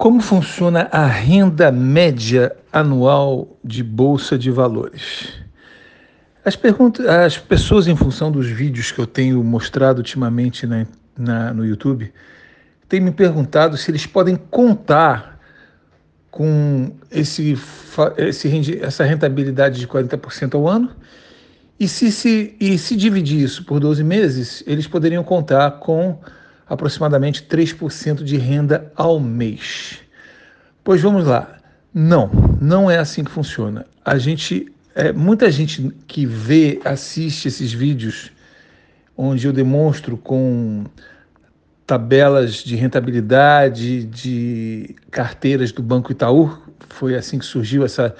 Como funciona a renda média anual de bolsa de valores? As, perguntas, as pessoas, em função dos vídeos que eu tenho mostrado ultimamente na, na, no YouTube, têm me perguntado se eles podem contar com esse, esse, essa rentabilidade de 40% ao ano e se, se, e se dividir isso por 12 meses, eles poderiam contar com aproximadamente 3% de renda ao mês. Pois vamos lá. Não, não é assim que funciona. A gente, é, muita gente que vê, assiste esses vídeos onde eu demonstro com tabelas de rentabilidade de carteiras do Banco Itaú, foi assim que surgiu essa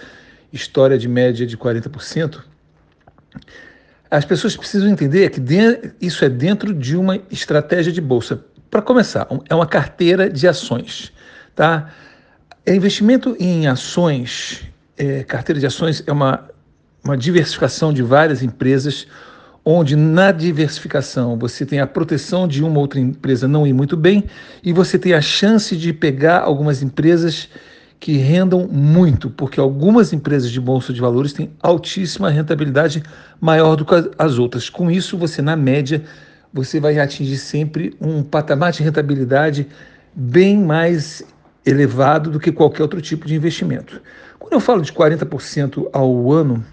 história de média de 40%. As pessoas precisam entender que isso é dentro de uma estratégia de bolsa. Para começar, é uma carteira de ações. Tá? É investimento em ações, é, carteira de ações é uma, uma diversificação de várias empresas, onde na diversificação você tem a proteção de uma outra empresa não ir muito bem e você tem a chance de pegar algumas empresas que rendam muito, porque algumas empresas de bolsa de valores têm altíssima rentabilidade maior do que as outras. Com isso, você na média, você vai atingir sempre um patamar de rentabilidade bem mais elevado do que qualquer outro tipo de investimento. Quando eu falo de 40% ao ano,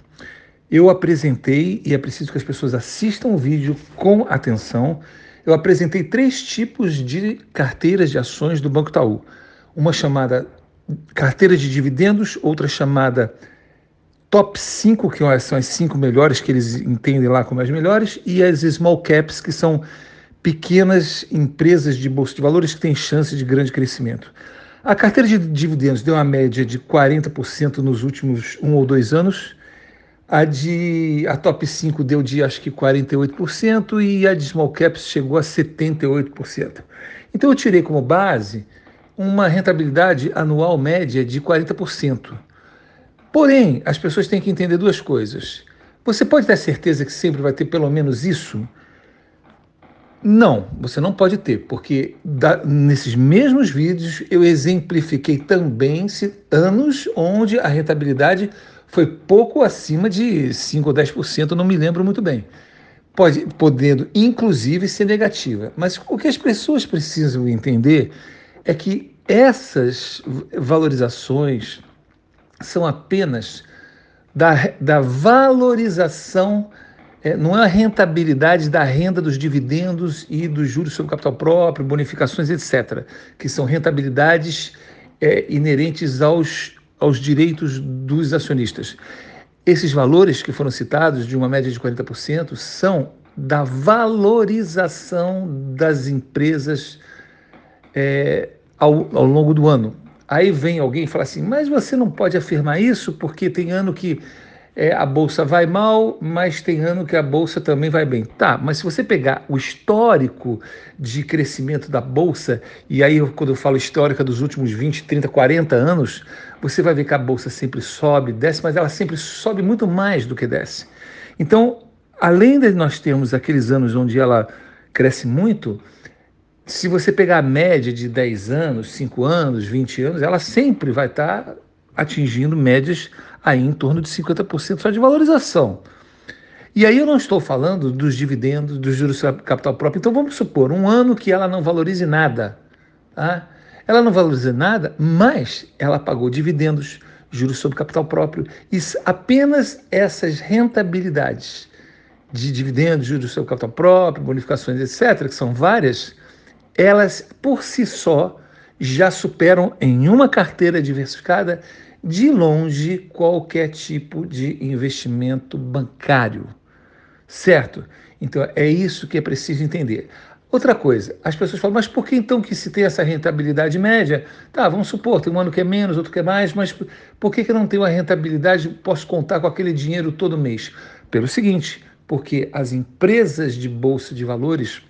eu apresentei, e é preciso que as pessoas assistam o vídeo com atenção, eu apresentei três tipos de carteiras de ações do Banco Itaú. Uma chamada carteira de dividendos, outra chamada top 5, que são as cinco melhores que eles entendem lá como as melhores, e as small caps, que são pequenas empresas de bolsa de valores que têm chance de grande crescimento. A carteira de dividendos deu uma média de 40% nos últimos um ou dois anos. A de a top 5 deu de acho que 48% e a de small caps chegou a 78%. Então eu tirei como base uma rentabilidade anual média de 40%. Porém, as pessoas têm que entender duas coisas. Você pode ter certeza que sempre vai ter pelo menos isso? Não, você não pode ter, porque da, nesses mesmos vídeos eu exemplifiquei também anos onde a rentabilidade foi pouco acima de 5 ou 10%, não me lembro muito bem. Pode, podendo, inclusive, ser negativa. Mas o que as pessoas precisam entender é que essas valorizações são apenas da, da valorização, é, não é a rentabilidade da renda dos dividendos e dos juros sobre capital próprio, bonificações, etc., que são rentabilidades é, inerentes aos, aos direitos dos acionistas. Esses valores que foram citados, de uma média de 40%, são da valorização das empresas é, ao, ao longo do ano. Aí vem alguém e fala assim: mas você não pode afirmar isso porque tem ano que é, a bolsa vai mal, mas tem ano que a bolsa também vai bem. Tá, mas se você pegar o histórico de crescimento da bolsa, e aí quando eu falo histórica dos últimos 20, 30, 40 anos, você vai ver que a bolsa sempre sobe, desce, mas ela sempre sobe muito mais do que desce. Então, além de nós termos aqueles anos onde ela cresce muito, se você pegar a média de 10 anos, 5 anos, 20 anos, ela sempre vai estar atingindo médias aí em torno de 50% só de valorização. E aí eu não estou falando dos dividendos, dos juros sobre capital próprio. Então vamos supor um ano que ela não valorize nada. Tá? Ela não valoriza nada, mas ela pagou dividendos, juros sobre capital próprio. E apenas essas rentabilidades de dividendos, juros sobre capital próprio, bonificações, etc., que são várias, elas por si só já superam em uma carteira diversificada de longe qualquer tipo de investimento bancário. Certo? Então é isso que é preciso entender. Outra coisa, as pessoas falam, mas por que então que se tem essa rentabilidade média? Tá, vamos supor, tem um ano que é menos, outro que é mais, mas por que, que eu não tenho a rentabilidade, posso contar com aquele dinheiro todo mês? Pelo seguinte, porque as empresas de bolsa de valores,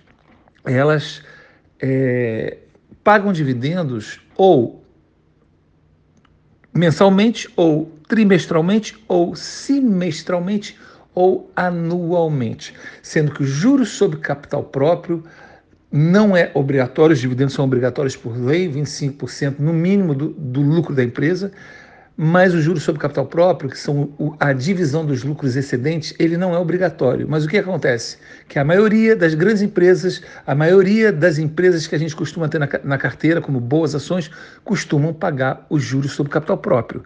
elas é, pagam dividendos ou mensalmente, ou trimestralmente, ou semestralmente, ou anualmente, sendo que os juros sobre capital próprio não é obrigatório, os dividendos são obrigatórios por lei, 25% no mínimo do, do lucro da empresa, mas os juros sobre capital próprio, que são a divisão dos lucros excedentes, ele não é obrigatório. Mas o que acontece? Que a maioria das grandes empresas, a maioria das empresas que a gente costuma ter na, na carteira, como boas ações, costumam pagar os juros sobre capital próprio.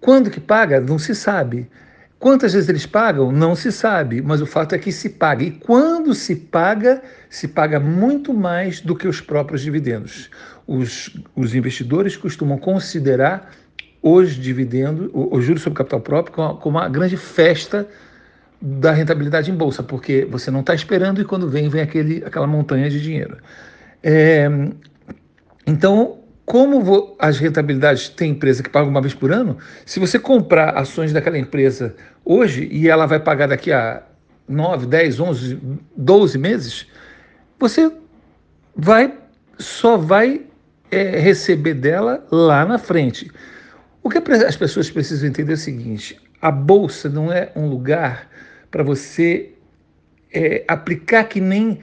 Quando que paga? Não se sabe. Quantas vezes eles pagam? Não se sabe, mas o fato é que se paga. E quando se paga, se paga muito mais do que os próprios dividendos. Os, os investidores costumam considerar os dividendos, os juros sobre capital próprio, como uma grande festa da rentabilidade em bolsa, porque você não está esperando e quando vem, vem aquele, aquela montanha de dinheiro. É, então, como as rentabilidades tem empresa que paga uma vez por ano, se você comprar ações daquela empresa hoje e ela vai pagar daqui a 9, 10, 11, 12 meses, você vai só vai é, receber dela lá na frente. O que as pessoas precisam entender é o seguinte: a bolsa não é um lugar para você é, aplicar que nem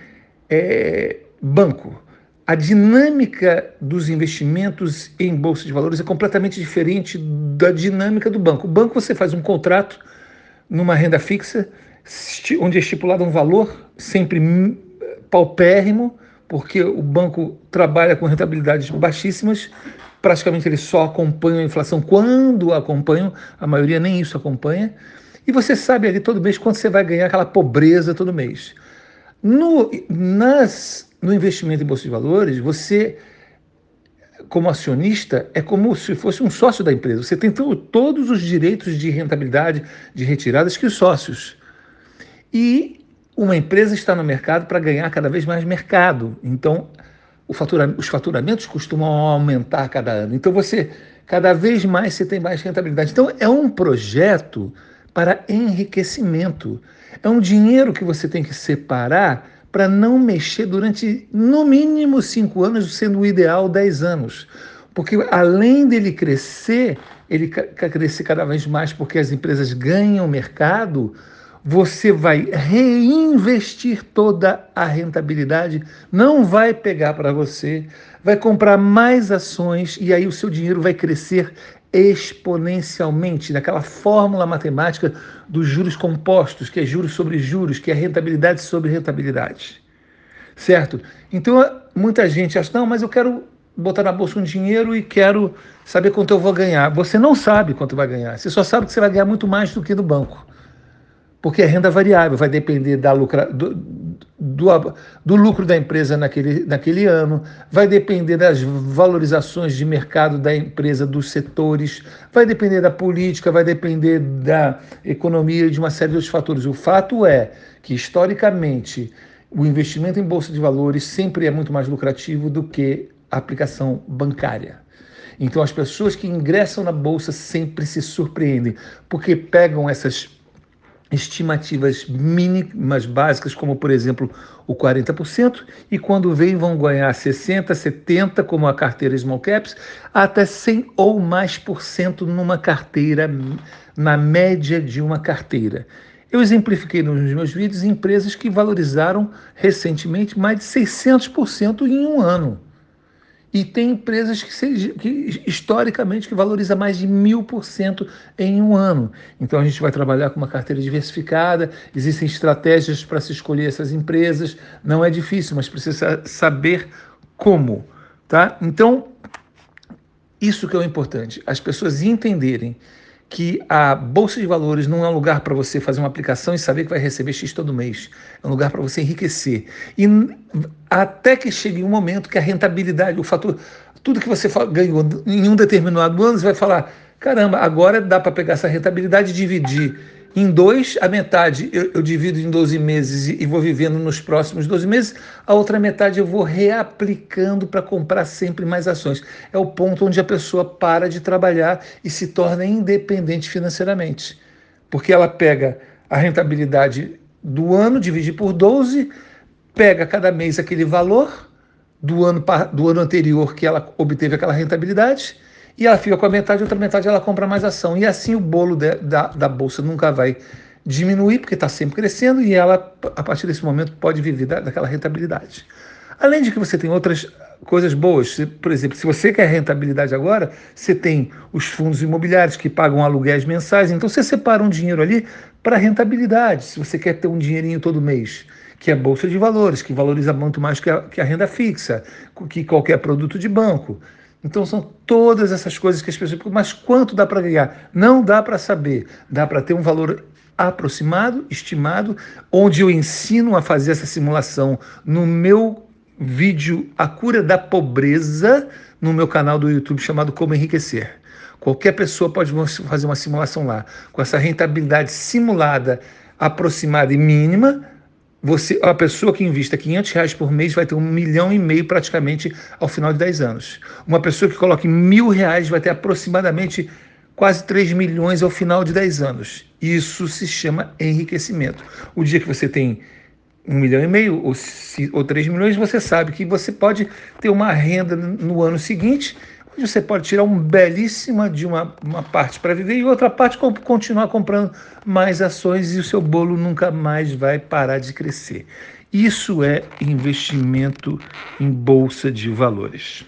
é, banco. A dinâmica dos investimentos em bolsa de valores é completamente diferente da dinâmica do banco. O banco você faz um contrato numa renda fixa, onde é estipulado um valor sempre paupérrimo, porque o banco trabalha com rentabilidades baixíssimas praticamente eles só acompanham a inflação quando acompanham, a maioria nem isso acompanha. E você sabe ali todo mês quanto você vai ganhar aquela pobreza todo mês. No, nas, no investimento em bolsa de valores, você, como acionista, é como se fosse um sócio da empresa. Você tem todos os direitos de rentabilidade, de retiradas que os sócios. E uma empresa está no mercado para ganhar cada vez mais mercado. Então, fatura, os faturamentos costumam aumentar cada ano. Então você cada vez mais você tem mais rentabilidade. Então é um projeto para enriquecimento. É um dinheiro que você tem que separar para não mexer durante no mínimo cinco anos, sendo o ideal dez anos. Porque além dele crescer, ele crescer cada vez mais porque as empresas ganham mercado, você vai reinvestir toda a rentabilidade, não vai pegar para você, vai comprar mais ações e aí o seu dinheiro vai crescer exponencialmente, naquela fórmula matemática dos juros compostos, que é juros sobre juros, que é rentabilidade sobre rentabilidade. Certo? Então, muita gente acha, não, mas eu quero botar na bolsa um dinheiro e quero saber quanto eu vou ganhar. Você não sabe quanto vai ganhar, você só sabe que você vai ganhar muito mais do que no banco porque é renda variável, vai depender da lucra, do, do, do, lucro da empresa naquele, naquele ano, vai depender das valorizações de mercado da empresa, dos setores, vai depender da política, vai depender da economia e de uma série de outros fatores. O fato é que, historicamente, o investimento em bolsa de valores sempre é muito mais lucrativo do que a aplicação bancária. Então, as pessoas que ingressam na bolsa sempre se surpreendem, porque pegam essas estimativas mínimas básicas, como por exemplo o 40%, e quando vem vão ganhar 60%, 70%, como a carteira Small Caps, até 100 ou mais por cento numa carteira, na média de uma carteira. Eu exemplifiquei nos meus vídeos empresas que valorizaram recentemente mais de 600% em um ano. E tem empresas que, seja, que historicamente que valoriza mais de mil por cento em um ano. Então a gente vai trabalhar com uma carteira diversificada, existem estratégias para se escolher essas empresas. Não é difícil, mas precisa saber como. Tá? Então, isso que é o importante, as pessoas entenderem que a bolsa de valores não é um lugar para você fazer uma aplicação e saber que vai receber X todo mês. É um lugar para você enriquecer. E até que chegue um momento que a rentabilidade, o fator, tudo que você ganhou em um determinado ano, você vai falar: caramba, agora dá para pegar essa rentabilidade e dividir em dois, a metade eu, eu divido em 12 meses e, e, vou vivendo nos próximos 12 meses, a outra metade eu vou reaplicando para comprar sempre mais ações. É o ponto onde a pessoa para de trabalhar e se torna independente financeiramente. Porque ela pega a rentabilidade do ano, divide por 12, pega cada mês aquele valor do ano, do ano anterior que ela obteve aquela rentabilidade e ela fica com a metade, outra metade ela compra mais ação. E assim o bolo de, da, da bolsa nunca vai diminuir, porque está sempre crescendo, e ela, a partir desse momento, pode viver da, daquela rentabilidade. Além de que você tem outras coisas boas. Por exemplo, se você quer rentabilidade agora, você tem os fundos imobiliários que pagam aluguéis mensais, então você separa um dinheiro ali para rentabilidade. Se você quer ter um dinheirinho todo mês, que é a bolsa de valores, que valoriza muito mais que a, que a renda fixa, que qualquer produto de banco. Então são todas essas coisas que as pessoas. Mas quanto dá para ganhar? Não dá para saber. Dá para ter um valor aproximado, estimado, onde eu ensino a fazer essa simulação no meu vídeo A Cura da Pobreza no meu canal do YouTube chamado Como Enriquecer. Qualquer pessoa pode fazer uma simulação lá. Com essa rentabilidade simulada, aproximada e mínima, você, a pessoa que invista 500 reais por mês vai ter um milhão e meio praticamente ao final de 10 anos. Uma pessoa que coloque mil reais vai ter aproximadamente quase 3 milhões ao final de 10 anos. Isso se chama enriquecimento. O dia que você tem um milhão e meio ou, ou 3 milhões, você sabe que você pode ter uma renda no ano seguinte, onde você pode tirar um belíssima de uma, uma parte para viver e outra parte continuar comprando mais ações e o seu bolo nunca mais vai parar de crescer. Isso é investimento em bolsa de valores.